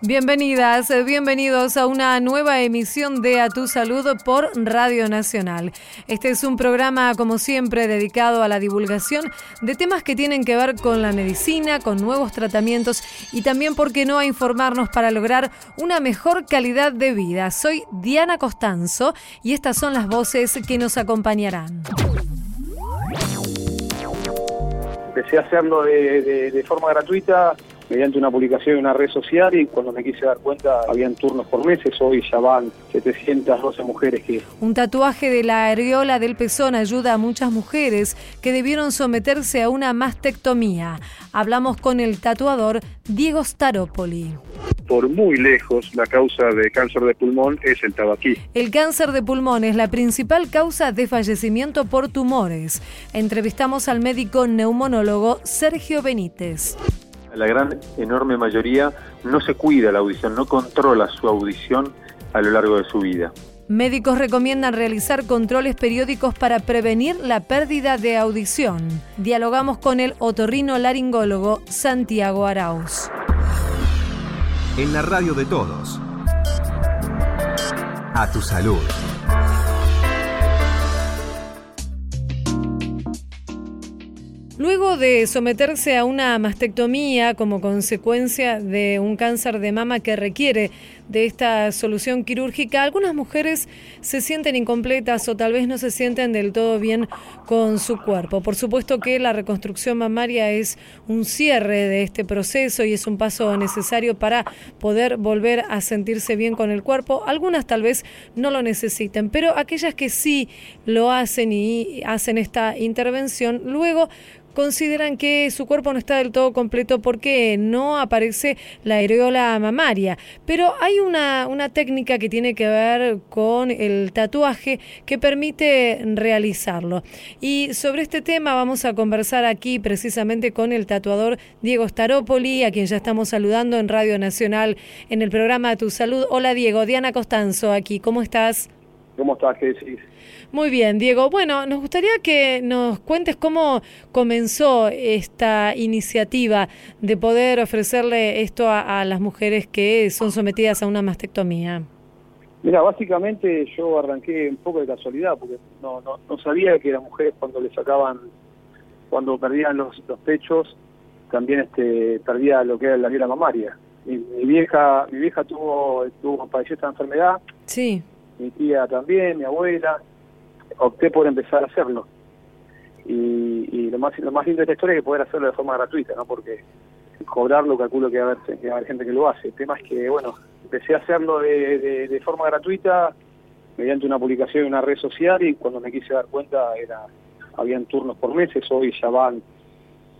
Bienvenidas, eh, bienvenidos a una nueva emisión de A Tu Salud por Radio Nacional. Este es un programa, como siempre, dedicado a la divulgación de temas que tienen que ver con la medicina, con nuevos tratamientos y también, ¿por qué no?, a informarnos para lograr una mejor calidad de vida. Soy Diana Costanzo y estas son las voces que nos acompañarán. Empecé hacerlo de, de forma gratuita mediante una publicación en una red social y cuando me quise dar cuenta habían turnos por meses, hoy ya van 712 mujeres que... Un tatuaje de la areola del pezón ayuda a muchas mujeres que debieron someterse a una mastectomía. Hablamos con el tatuador Diego Staropoli por muy lejos la causa de cáncer de pulmón es el tabaquí. El cáncer de pulmón es la principal causa de fallecimiento por tumores. Entrevistamos al médico neumonólogo Sergio Benítez la gran, enorme mayoría no se cuida la audición, no controla su audición a lo largo de su vida. Médicos recomiendan realizar controles periódicos para prevenir la pérdida de audición. Dialogamos con el otorrino laringólogo Santiago Arauz. En la radio de todos. A tu salud. Luego de someterse a una mastectomía como consecuencia de un cáncer de mama que requiere de esta solución quirúrgica, algunas mujeres se sienten incompletas o tal vez no se sienten del todo bien con su cuerpo. Por supuesto que la reconstrucción mamaria es un cierre de este proceso y es un paso necesario para poder volver a sentirse bien con el cuerpo. Algunas tal vez no lo necesiten, pero aquellas que sí lo hacen y hacen esta intervención, luego consideran que su cuerpo no está del todo completo porque no aparece la areola mamaria. Pero hay una, una técnica que tiene que ver con el tatuaje que permite realizarlo. Y sobre este tema vamos a conversar aquí precisamente con el tatuador Diego Staropoli, a quien ya estamos saludando en Radio Nacional en el programa Tu Salud. Hola Diego, Diana Costanzo aquí, ¿cómo estás? ¿Cómo estás? ¿Qué decís? Muy bien, Diego. Bueno, nos gustaría que nos cuentes cómo comenzó esta iniciativa de poder ofrecerle esto a, las mujeres que son sometidas a una mastectomía. Mira, básicamente yo arranqué un poco de casualidad, porque no, no, no sabía que las mujeres cuando le sacaban, cuando perdían los, los pechos, también este perdía lo que era la vida mamaria. Mi, mi vieja mi vieja tuvo, tuvo padeció esta enfermedad. Sí. Mi tía también, mi abuela opté por empezar a hacerlo. Y, lo más lo más lindo de esta historia es que poder hacerlo de forma gratuita, ¿no? Porque cobrarlo calculo que va a haber, que va a haber gente que lo hace. El tema es que, bueno, empecé a hacerlo de, de, forma gratuita mediante una publicación en una red social y cuando me quise dar cuenta era habían turnos por meses, hoy ya van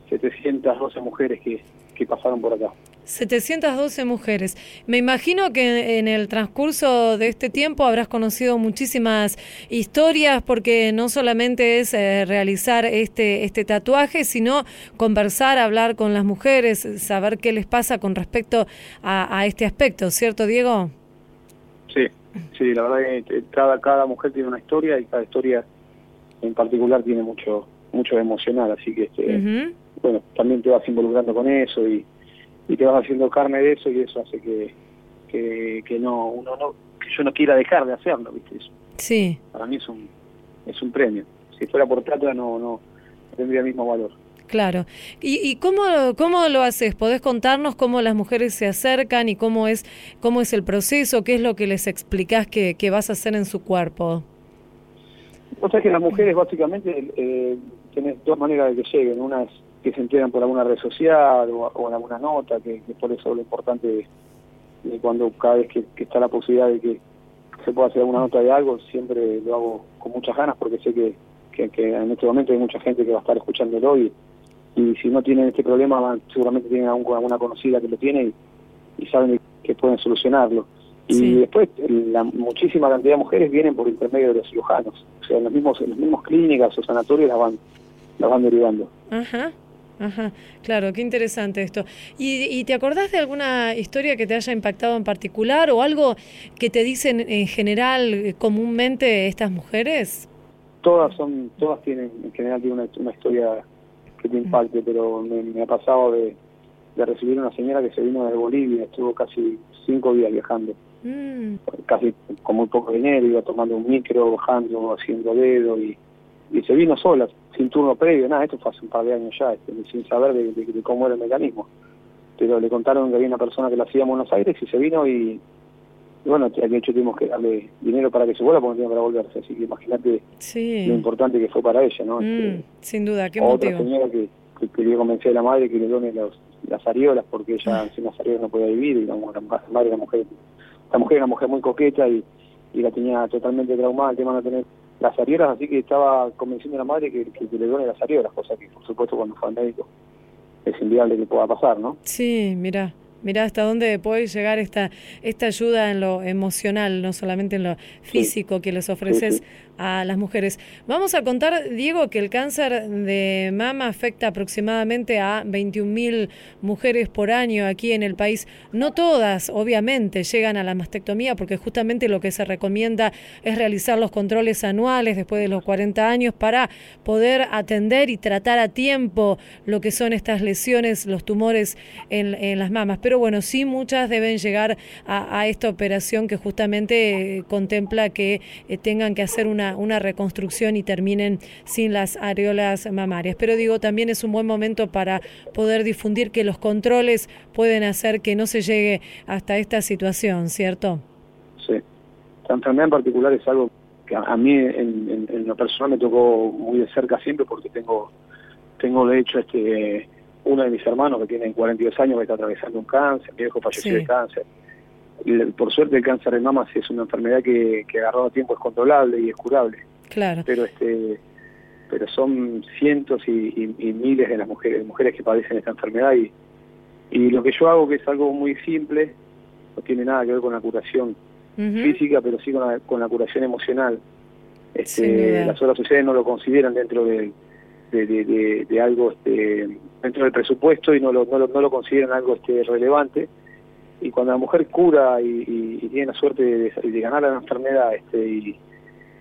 712 mujeres que, que pasaron por acá. 712 mujeres. Me imagino que en el transcurso de este tiempo habrás conocido muchísimas historias porque no solamente es eh, realizar este, este tatuaje, sino conversar, hablar con las mujeres, saber qué les pasa con respecto a, este aspecto, ¿cierto Diego? Sí, sí, la verdad que cada, cada mujer tiene una historia y cada historia en particular tiene mucho mucho emocional, así que este, bueno, también te vas involucrando con eso y y te vas haciendo carne de eso y eso hace que, que, no uno no que yo no quiera dejar de hacerlo viste eso sí para mí es un es un premio si fuera por plata no no tendría el mismo valor Claro. ¿Y, y cómo, cómo lo haces? ¿Podés contarnos cómo las mujeres se acercan y cómo es, cómo es el proceso? ¿Qué es lo que les explicás que, que vas a hacer en su cuerpo? O sea que las mujeres básicamente eh, tienen dos maneras de que lleguen. Una es que se enteran por alguna red social o, en alguna nota, que, por eso lo importante de, cuando cada vez que, está la posibilidad de que se pueda hacer alguna nota de algo, siempre lo hago con muchas ganas porque sé que, en este momento hay mucha gente que va a estar escuchándolo y, y si no tienen este problema seguramente tienen alguna conocida que lo tiene y, saben que pueden solucionarlo. Y después la muchísima cantidad de mujeres vienen por intermedio de los cirujanos, o sea, en los mismos, en los mismos clínicas o sanatorios las van, las van derivando. Ajá. Ajá, claro, qué interesante esto. ¿Y, te acordás de alguna historia que te haya impactado en particular o algo que te dicen en general eh, comúnmente estas mujeres? Todas son, todas tienen, en general tienen una, historia que te impacte, pero me, ha pasado de, de recibir una señora que se vino de Bolivia, estuvo casi cinco días viajando, Mm, casi con muy poco dinero, iba tomando un micro, bajando, haciendo dedo y, y se vino sola, sin turno previo, nada, esto fue hace un par de años ya, este, sin saber de, de- de cómo era el mecanismo. Pero le contaron que había una persona que la hacía en Buenos Aires y se vino y, y bueno, de hecho tuvimos que darle dinero para que se vuelva porque no tenía para volverse, así que imagínate lo importante que fue para ella, ¿no? Mm, Este, sin duda, qué otra motivo. señora que, que quería convencer a la madre que le done los, las ariolas porque ella sin las ariolas no podía vivir y la, madre era mujer la mujer era una mujer muy coqueta y, y la tenía totalmente traumada el tema de no tener las ariolas así que estaba convenciendo a la madre que, que, que le done las ariolas cosa que por supuesto cuando fue al médico es inviable que pueda pasar ¿no? Sí, mira, mira hasta dónde puede llegar esta esta ayuda en lo emocional, no solamente en lo físico que les ofreces a las mujeres. Vamos a contar, Diego, que el cáncer de mama afecta aproximadamente a 21.000 mujeres por año aquí en el país. No todas, obviamente, llegan a la mastectomía porque justamente lo que se recomienda es realizar los controles anuales después de los 40 años para poder atender y tratar a tiempo lo que son estas lesiones, los tumores en, en las mamas. Pero bueno, sí muchas deben llegar a, esta operación que justamente eh, contempla que eh, tengan que hacer una, reconstrucción y terminen sin las areolas mamarias. Pero digo, también es un buen momento para poder difundir que los controles pueden hacer que no se llegue hasta esta situación, ¿cierto? Sí. Esta enfermedad en particular es algo que a, mí en- en lo personal me tocó muy de cerca siempre porque tengo, tengo de hecho este uno de mis hermanos que tiene 42 años que está atravesando un cáncer, mi viejo falleció Sí. de cáncer. Por suerte el cáncer de mama es una enfermedad que, que agarrado a tiempo es controlable y es curable, Claro. pero este pero son cientos y, y- y miles de las mujeres, mujeres que padecen esta enfermedad y, y lo que yo hago que es algo muy simple, no tiene nada que ver con la curación física, pero sí con la, con la curación emocional. Este, las obras sociales no lo consideran dentro de, de, de- de- algo este, dentro del presupuesto y no lo, no lo, no lo consideran algo este, relevante. Y cuando la mujer cura y, y- y tiene la suerte de, de ganar la enfermedad este, y,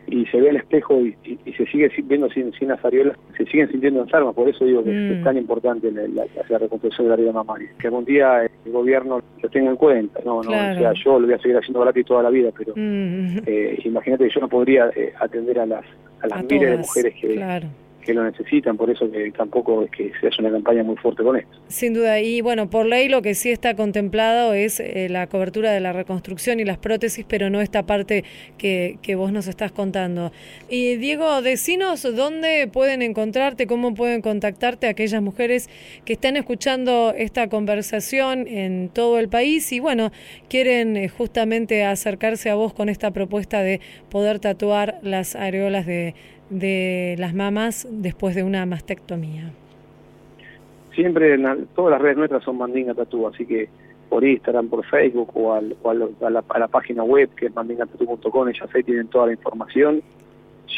y se ve al espejo y, y- se sigue si- viendo sin, sin las areolas, se siguen sintiendo enfermas. Por eso digo que Mm. es tan importante la, la, la reconstrucción de la areola mamaria. Que algún día el gobierno lo tenga en cuenta. No, no, o sea, yo lo voy a seguir haciendo gratis toda la vida, pero Mm, eh, imagínate que yo no podría eh, atender a las a las a miles de mujeres que, Claro. Que lo necesitan, por eso que tampoco es que se hace una campaña muy fuerte con esto. Sin duda, y bueno, por ley lo que sí está contemplado es eh, la cobertura de la reconstrucción y las prótesis, pero no esta parte que, que vos nos estás contando. Y Diego, decinos dónde pueden encontrarte, cómo pueden contactarte aquellas mujeres que están escuchando esta conversación en todo el país y bueno, quieren eh, justamente acercarse a vos con esta propuesta de poder tatuar las areolas de, de las mamas después de una mastectomía. Siempre en la- todas las redes nuestras son Mandinga Tatú, así que por Instagram, por Facebook o, al- o al- a, la, a la página web que es mandingatatu.com, ellas ahí tienen toda la información.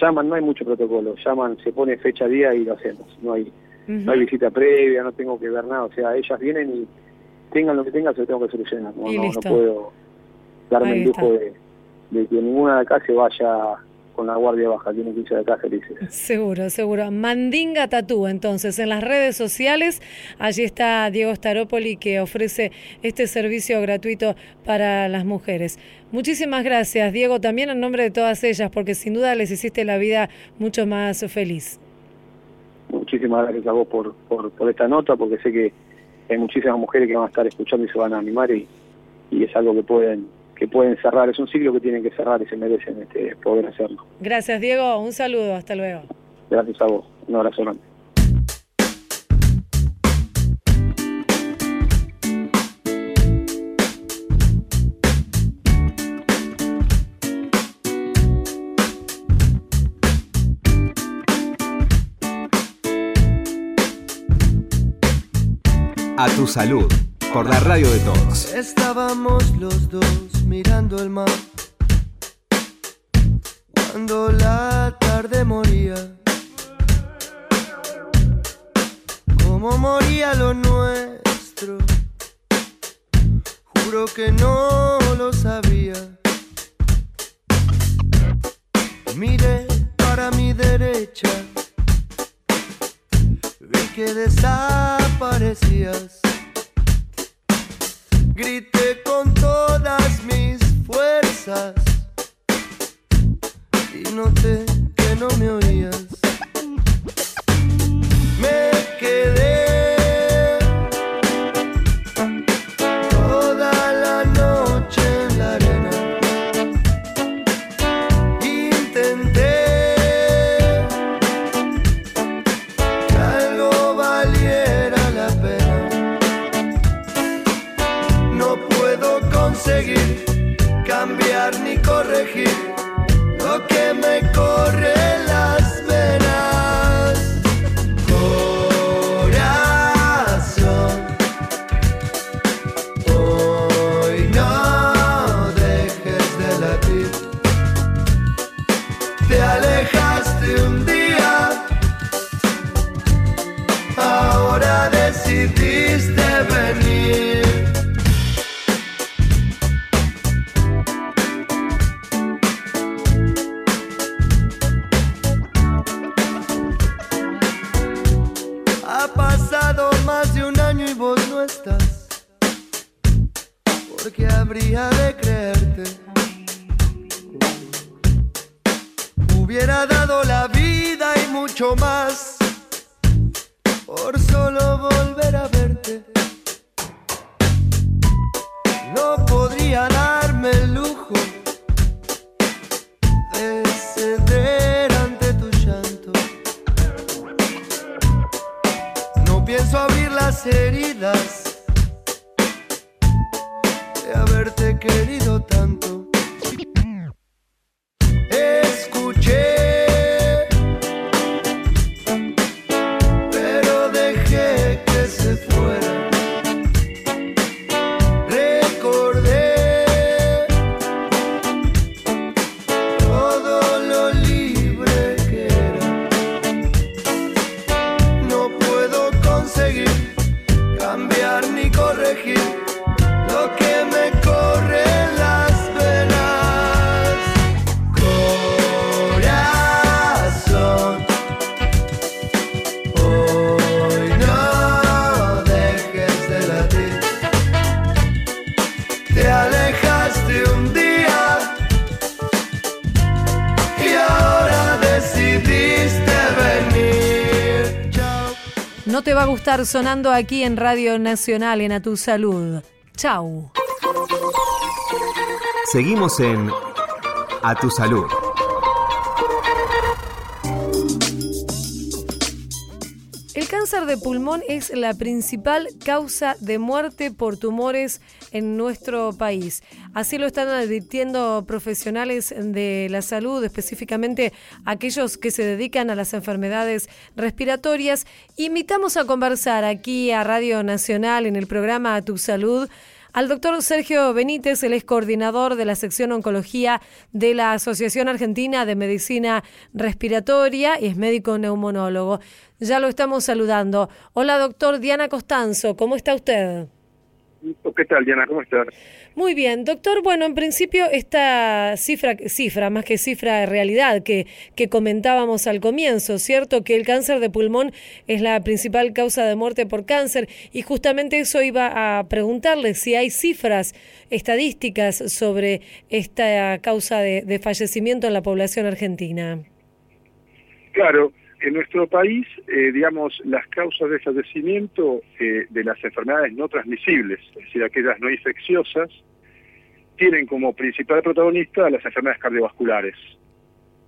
Llaman, no hay mucho protocolo, llaman, se pone fecha, día y lo hacemos. No hay, no hay visita previa, no tengo que ver nada, o sea, ellas vienen y tengan lo que tengan, se lo tengo que solucionar. No, no, no puedo darme Ahí el lujo de, de que ninguna de acá se vaya con la guardia baja, tienen que irse de acá felices. Seguro, seguro. Mandinga Tatú, entonces, en las redes sociales, allí está Diego Staropoli que ofrece este servicio gratuito para las mujeres. Muchísimas gracias, Diego, también en nombre de todas ellas, porque sin duda les hiciste la vida mucho más feliz. Muchísimas gracias a vos por, por, por esta nota, porque sé que hay muchísimas mujeres que van a estar escuchando y se van a animar y, y es algo que pueden que pueden cerrar, es un ciclo que tienen que cerrar y se merecen este, poder hacerlo. Gracias, Diego. Un saludo. Hasta luego. Gracias a vos. Un abrazo grande. A tu salud, por la radio de todos. Estábamos los dos mirando el mar cuando la tarde moría. Como moría lo nuestro, juro que no lo sabía. Miré para mi derecha, vi que desaparecías. Grité con todas mis fuerzas y noté que no me oías. Ahora decidiste de haberte querido tanto. No te va a gustar sonando aquí en Radio Nacional en A Tu Salud. Chau. Seguimos en A Tu Salud. De pulmón es la principal causa de muerte por tumores en nuestro país. Así lo están advirtiendo profesionales de la salud, específicamente aquellos que se dedican a las enfermedades respiratorias. Invitamos a conversar aquí a Radio Nacional en el programa Tu Salud al doctor Sergio Benítez, él es coordinador de la sección oncología de la Asociación Argentina de Medicina Respiratoria y es médico neumonólogo. Ya lo estamos saludando. Hola, doctor Diana Costanzo, ¿cómo está usted? ¿Qué tal, Diana? ¿Cómo estás? Muy bien, doctor. Bueno, en principio esta cifra, cifra más que cifra de realidad que, que comentábamos al comienzo, ¿cierto? Que el cáncer de pulmón es la principal causa de muerte por cáncer y justamente eso iba a preguntarle si hay cifras estadísticas sobre esta causa de, de fallecimiento en la población argentina. Claro, en nuestro país, eh, digamos, las causas de fallecimiento eh, de las enfermedades no transmisibles, es decir, aquellas no infecciosas, tienen como principal protagonista las enfermedades cardiovasculares.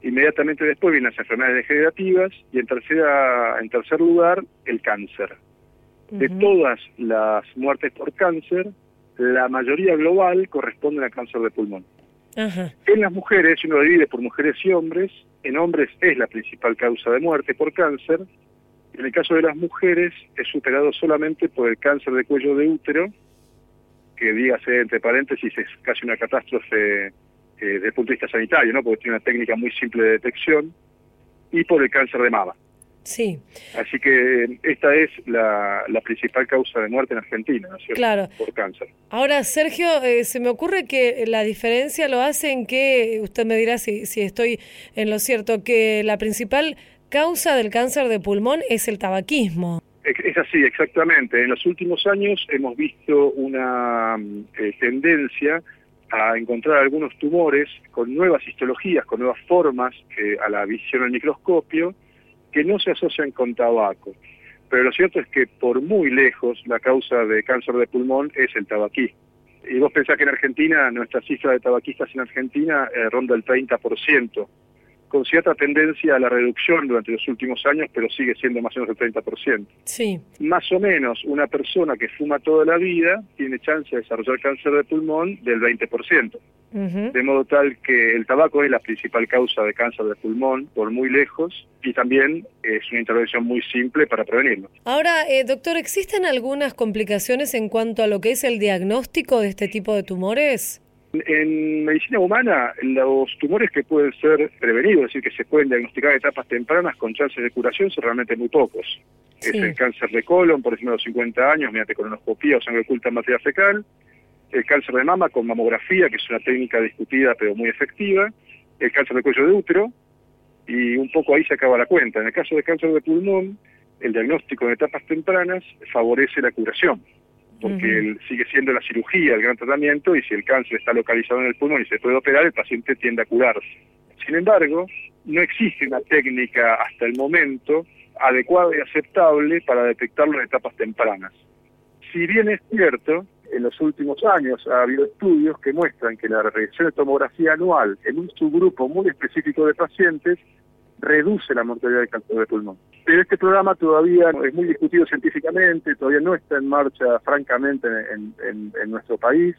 Inmediatamente después vienen las enfermedades degenerativas y en, tercera, en tercer lugar el cáncer. De todas las muertes por cáncer, la mayoría global corresponden al cáncer de pulmón. En las mujeres, si uno divide por mujeres y hombres, en hombres es la principal causa de muerte por cáncer. En el caso de las mujeres es superado solamente por el cáncer de cuello de útero, que dígase entre paréntesis es casi una catástrofe eh, desde el punto de vista sanitario, ¿no? porque tiene una técnica muy simple de detección, y por el cáncer de mama. Sí, Así que eh, esta es la, la principal causa de muerte en Argentina, ¿no es cierto? Claro. Por cáncer. Ahora, Sergio, eh, se me ocurre que la diferencia lo hace en que, usted me dirá si, si estoy en lo cierto, que la principal causa del cáncer de pulmón es el tabaquismo. Es así, exactamente. En los últimos años hemos visto una eh, tendencia a encontrar algunos tumores con nuevas histologías, con nuevas formas eh, a la visión al microscopio, que no se asocian con tabaco. Pero lo cierto es que por muy lejos la causa de cáncer de pulmón es el tabaquí. Y vos pensás que en Argentina, nuestra cifra de tabaquistas en Argentina eh, ronda el 30% con cierta tendencia a la reducción durante los últimos años, pero sigue siendo más o menos el 30%. Sí. Más o menos una persona que fuma toda la vida tiene chance de desarrollar cáncer de pulmón del 20%. De modo tal que el tabaco es la principal causa de cáncer de pulmón por muy lejos y también es una intervención muy simple para prevenirlo. Ahora, eh, doctor, ¿existen algunas complicaciones en cuanto a lo que es el diagnóstico de este tipo de tumores? En medicina humana, los tumores que pueden ser prevenidos, es decir, que se pueden diagnosticar en etapas tempranas con chances de curación, son realmente muy pocos. Es el cáncer de colon, por encima de los 50 años, mediante colonoscopía o sangre oculta en materia fecal, el cáncer de mama con mamografía, que es una técnica discutida pero muy efectiva, el cáncer de cuello de útero, y un poco ahí se acaba la cuenta. En el caso del cáncer de pulmón, el diagnóstico en etapas tempranas favorece la curación porque sigue siendo la cirugía el gran tratamiento y si el cáncer está localizado en el pulmón y se puede operar, el paciente tiende a curarse. Sin embargo, no existe una técnica hasta el momento adecuada y aceptable para detectarlo en etapas tempranas. Si bien es cierto, en los últimos años ha habido estudios que muestran que la regresión de tomografía anual en un subgrupo muy específico de pacientes reduce la mortalidad de cáncer de pulmón. Pero este programa todavía es muy discutido científicamente, todavía no está en marcha francamente en, nuestro país.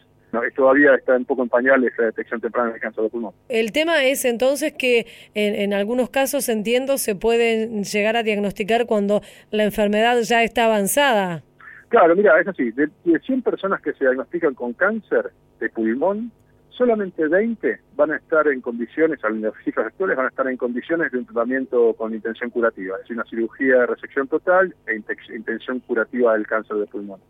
todavía está un poco en pañales la detección temprana de cáncer de pulmón. El tema es entonces que en, algunos casos, entiendo, se pueden llegar a diagnosticar cuando la enfermedad ya está avanzada. Claro, mira, es así, de, de 100 personas que se diagnostican con cáncer de pulmón, solamente 20 van a estar en condiciones, al las cifras actuales van a estar en condiciones de un tratamiento con intención curativa, es decir, una cirugía de resección total e intención curativa del cáncer de pulmón.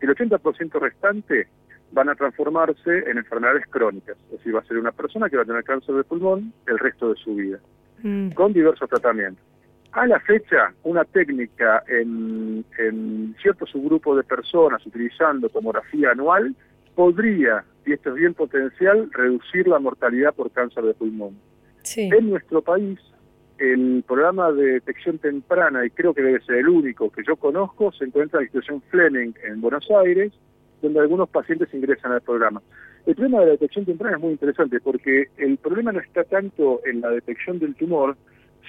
El 80% restante van a transformarse en enfermedades crónicas, es decir, va a ser una persona que va a tener cáncer de pulmón el resto de su vida, mm. con diversos tratamientos. A la fecha, una técnica en, en cierto subgrupo de personas utilizando tomografía anual podría y esto es bien potencial, reducir la mortalidad por cáncer de pulmón. En nuestro país, el programa de detección temprana, y creo que debe ser el único que yo conozco, se encuentra en la institución Fleming en Buenos Aires, donde algunos pacientes ingresan al programa. El problema de la detección temprana es muy interesante porque el problema no está tanto en la detección del tumor,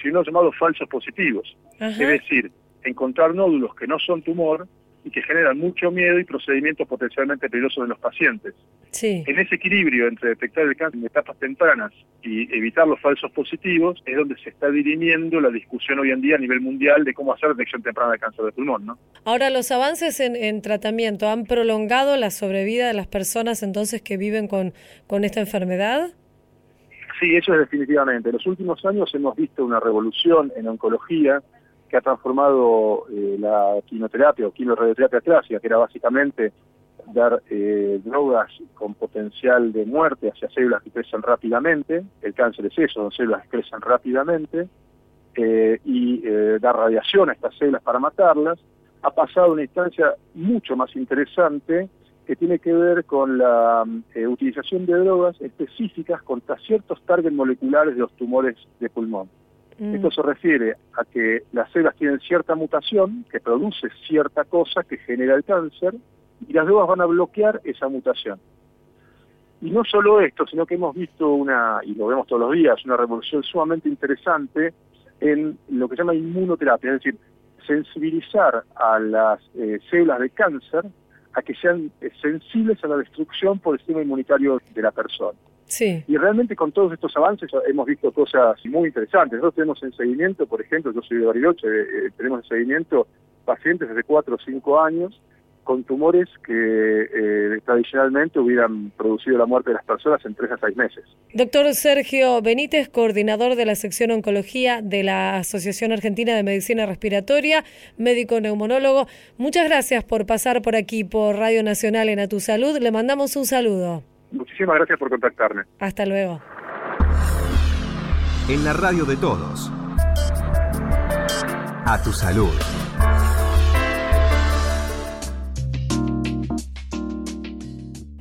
sino llamados falsos positivos. Es decir, encontrar nódulos que no son tumor y que generan mucho miedo y procedimientos potencialmente peligrosos en los pacientes. Sí. En ese equilibrio entre detectar el cáncer en etapas tempranas y evitar los falsos positivos es donde se está dirimiendo la discusión hoy en día a nivel mundial de cómo hacer detección temprana de cáncer de pulmón. ¿no? Ahora, ¿los avances en, tratamiento han prolongado la sobrevida de las personas entonces que viven con, con esta enfermedad? Sí, eso es definitivamente. En los últimos años hemos visto una revolución en oncología que ha transformado eh, la quimioterapia o quimioradioterapia clásica, que era básicamente dar eh, drogas con potencial de muerte hacia células que crecen rápidamente, el cáncer es eso, son células crecen rápidamente, eh, y dar radiación a estas células para matarlas, ha pasado a una instancia mucho más interesante que tiene que ver con la utilización de drogas específicas contra ciertos targets moleculares de los tumores de pulmón. Mm. Esto se refiere a que las células tienen cierta mutación que produce cierta cosa que genera el cáncer y las drogas van a bloquear esa mutación. Y no solo esto, sino que hemos visto una, y lo vemos todos los días, una revolución sumamente interesante en lo que se llama inmunoterapia, es decir, sensibilizar a las eh, células de cáncer a que sean eh, sensibles a la destrucción por el sistema inmunitario de la persona. Y realmente con todos estos avances hemos visto cosas muy interesantes. Nosotros tenemos en seguimiento, por ejemplo, yo soy de Bariloche, eh, tenemos en seguimiento pacientes desde 4 o 5 años con tumores que eh, tradicionalmente hubieran producido la muerte de las personas en 3 a 6 meses. Doctor Sergio Benítez, coordinador de la sección oncología de la Asociación Argentina de Medicina Respiratoria, médico neumonólogo, muchas gracias por pasar por aquí por Radio Nacional en A Tu Salud. Le mandamos un saludo. Muchísimas gracias por contactarme. Hasta luego. En la radio de todos. A tu salud.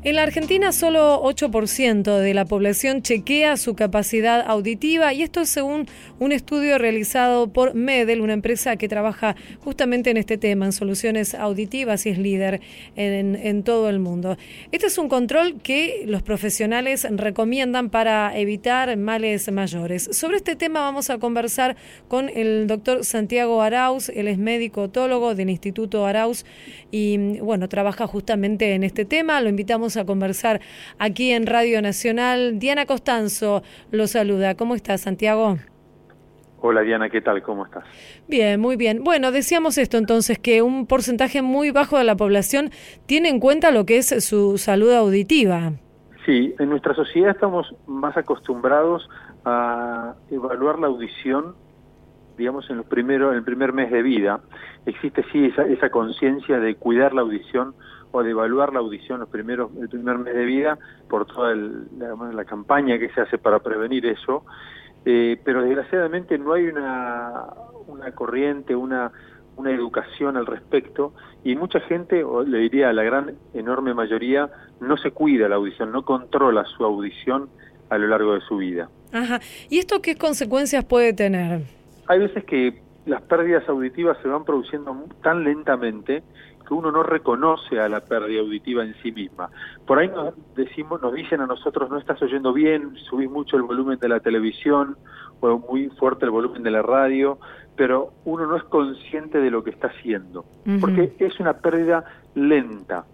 En la Argentina solo 8% de la población chequea su capacidad auditiva y esto es según un estudio realizado por Medel, una empresa que trabaja justamente en este tema, en soluciones auditivas y es líder en, todo el mundo. Este es un control que los profesionales recomiendan para evitar males mayores. Sobre este tema vamos a conversar con el doctor Santiago Arauz, él es médico otólogo del Instituto Arauz y bueno, trabaja justamente en este tema. Lo invitamos a conversar aquí en Radio Nacional. Diana Costanzo lo saluda. ¿Cómo estás, Santiago? Hola Diana, ¿qué tal? ¿Cómo estás? Bien, muy bien. Bueno, decíamos esto entonces, que un porcentaje muy bajo de la población tiene en cuenta lo que es su salud auditiva. Sí, en nuestra sociedad estamos más acostumbrados a evaluar la audición, digamos, en, los primeros, en el primer mes de vida. Existe sí esa, esa conciencia de cuidar la audición o de evaluar la audición los primeros el primer mes de vida por toda la, campaña que se hace para prevenir eso eh, pero desgraciadamente no hay una una corriente una una educación al respecto y mucha gente, o le diría la gran enorme mayoría, no se cuida la audición, no controla su audición a lo largo de su vida. Ajá. ¿Y esto qué consecuencias puede tener? Hay veces que las pérdidas auditivas se van produciendo tan lentamente que uno no reconoce a la pérdida auditiva en sí misma. Por ahí nos decimos, nos dicen a nosotros no estás oyendo bien, subís mucho el volumen de la televisión o muy fuerte el volumen de la radio, pero uno no es consciente de lo que está haciendo, porque es una pérdida lenta.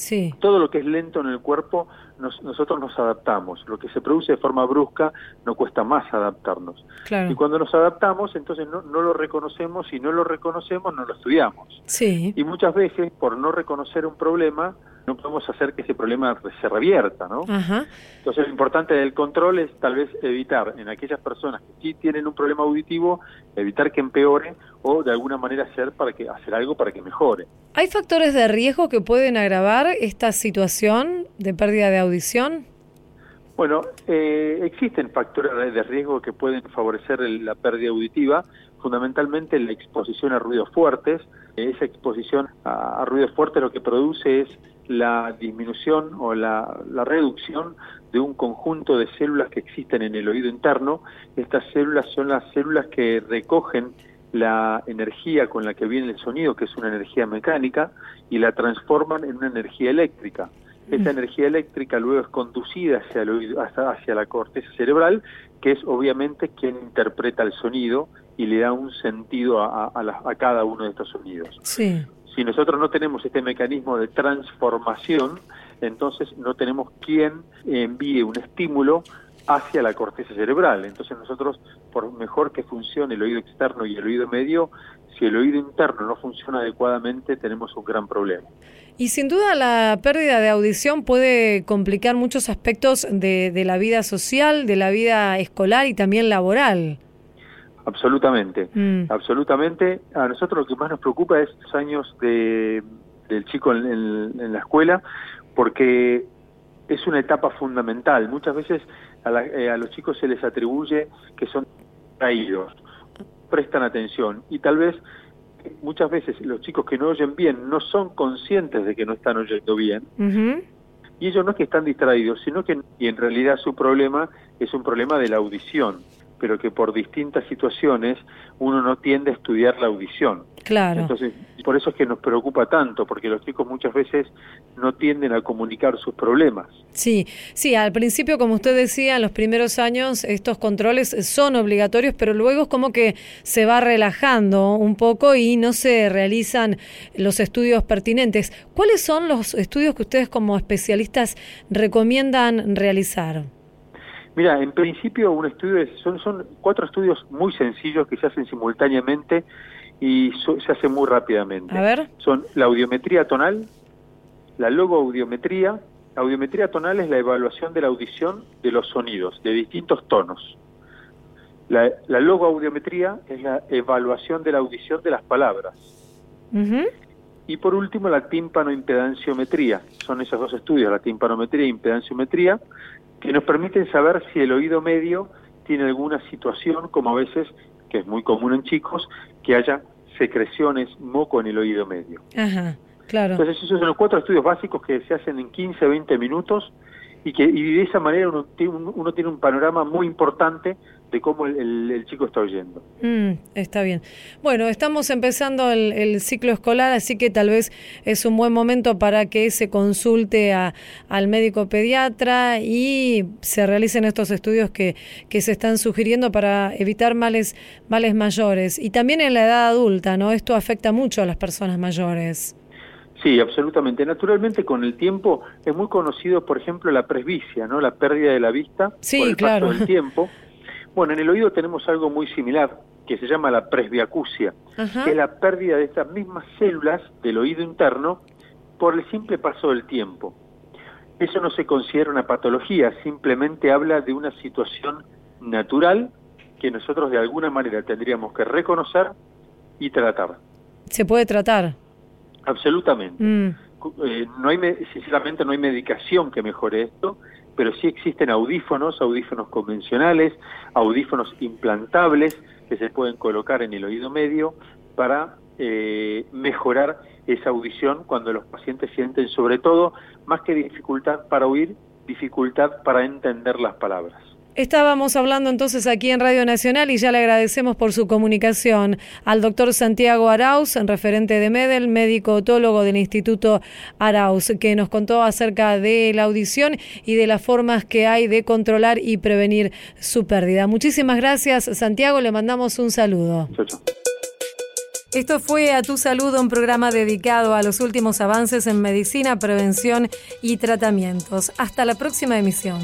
Sí. Todo lo que es lento en el cuerpo, nosotros nos adaptamos. Lo que se produce de forma brusca, no cuesta más adaptarnos. Y cuando nos adaptamos, entonces no, no, lo reconocemos y no lo reconocemos, no lo estudiamos. Sí. Y muchas veces, por no reconocer un problema, no podemos hacer que ese problema se revierta, ¿no? Entonces lo importante del control es tal vez evitar en aquellas personas que sí tienen un problema auditivo, evitar que empeore o de alguna manera hacer para que hacer algo para que mejore. ¿Hay factores de riesgo que pueden agravar esta situación de pérdida de audición? Bueno, eh, existen factores de riesgo que pueden favorecer la pérdida auditiva, fundamentalmente la exposición a ruidos fuertes. Esa exposición a, a ruidos fuertes lo que produce es la disminución o la, reducción de un conjunto de células que existen en el oído interno. Estas células son las células que recogen la energía con la que viene el sonido, que es una energía mecánica, y la transforman en una energía eléctrica. Esa energía eléctrica luego es conducida hacia, el oído, hacia la corteza cerebral, que es obviamente quien interpreta el sonido y le da un sentido a, a cada uno de estos sonidos. Sí si nosotros no tenemos este mecanismo de transformación, entonces no tenemos quien envíe un estímulo hacia la corteza cerebral. Entonces nosotros, por mejor que funcione el oído externo y el oído medio, si el oído interno no funciona adecuadamente, tenemos un gran problema. Y sin duda la pérdida de audición puede complicar muchos aspectos de, de la vida social, de la vida escolar y también laboral. Absolutamente, mm. absolutamente. A nosotros lo que más nos preocupa es los años de, del chico en, la escuela, porque es una etapa fundamental. Muchas veces a, eh, a los chicos se les atribuye que son traídos, prestan atención y tal vez muchas veces los chicos que no oyen bien no son conscientes de que no están oyendo bien. Y ellos no es que están distraídos, sino que y en realidad su problema es un problema de la audición pero que por distintas situaciones uno no tiende a estudiar la audición. Claro. Entonces, por eso es que nos preocupa tanto, porque los chicos muchas veces no tienden a comunicar sus problemas. Sí, sí, al principio, como usted decía, en los primeros años estos controles son obligatorios, pero luego es como que se va relajando un poco y no se realizan los estudios pertinentes. ¿Cuáles son los estudios que ustedes como especialistas recomiendan realizar? Mira, en principio un estudio son, son cuatro estudios muy sencillos que se hacen simultáneamente y se hacen muy rápidamente. A ver. Son la audiometría tonal, la logoaudiometría. La audiometría tonal es la evaluación de la audición de los sonidos, de distintos tonos. La, la logoaudiometría es la evaluación de la audición de las palabras. Y por último, la tímpanoimpedanciometría. Son esos dos estudios, la timpanometría e impedanciometría, que nos permiten saber si el oído medio tiene alguna situación, como a veces, que es muy común en chicos, que haya secreciones, moco en el oído medio. Claro. Entonces esos son los cuatro estudios básicos que se hacen en 15, 20 minutos y que y de esa manera uno tiene, un- uno tiene un panorama muy importante de cómo el, el- el chico está oyendo. Mm, está bien. Bueno, estamos empezando el, el ciclo escolar, así que tal vez es un buen momento para que se consulte a- al médico pediatra y se realicen estos estudios que, que se están sugiriendo para evitar males, males mayores. Y también en la edad adulta, ¿no? Esto afecta mucho a las personas mayores. Sí, absolutamente. Naturalmente, con el tiempo es muy conocido, por ejemplo, la presbicia, ¿no? La pérdida de la vista Sí, por el claro. paso del tiempo. Bueno, en el oído tenemos algo muy similar que se llama la presbiacusia, Ajá. que es la pérdida de estas mismas células del oído interno por el simple paso del tiempo. Eso no se considera una patología, simplemente habla de una situación natural que nosotros de alguna manera tendríamos que reconocer y tratar. Se puede tratar. Absolutamente. Mm, Eh, no hay, me- sinceramente no hay medicación que mejore esto, pero sí existen audífonos, audífonos convencionales, audífonos implantables que se pueden colocar en el oído medio para eh, mejorar esa audición cuando los pacientes sienten sobre todo, más que dificultad para oír, dificultad para entender las palabras. Estábamos hablando entonces aquí en Radio Nacional y ya le agradecemos por su comunicación al doctor Santiago Arauz, referente de MEDEL, médico otólogo del Instituto Arauz, que nos contó acerca de la audición y de las formas que hay de controlar y prevenir su pérdida. Muchísimas gracias, Santiago, le mandamos un saludo. Esto fue A Tu Salud, un programa dedicado a los últimos avances en medicina, prevención y tratamientos. Hasta la próxima emisión.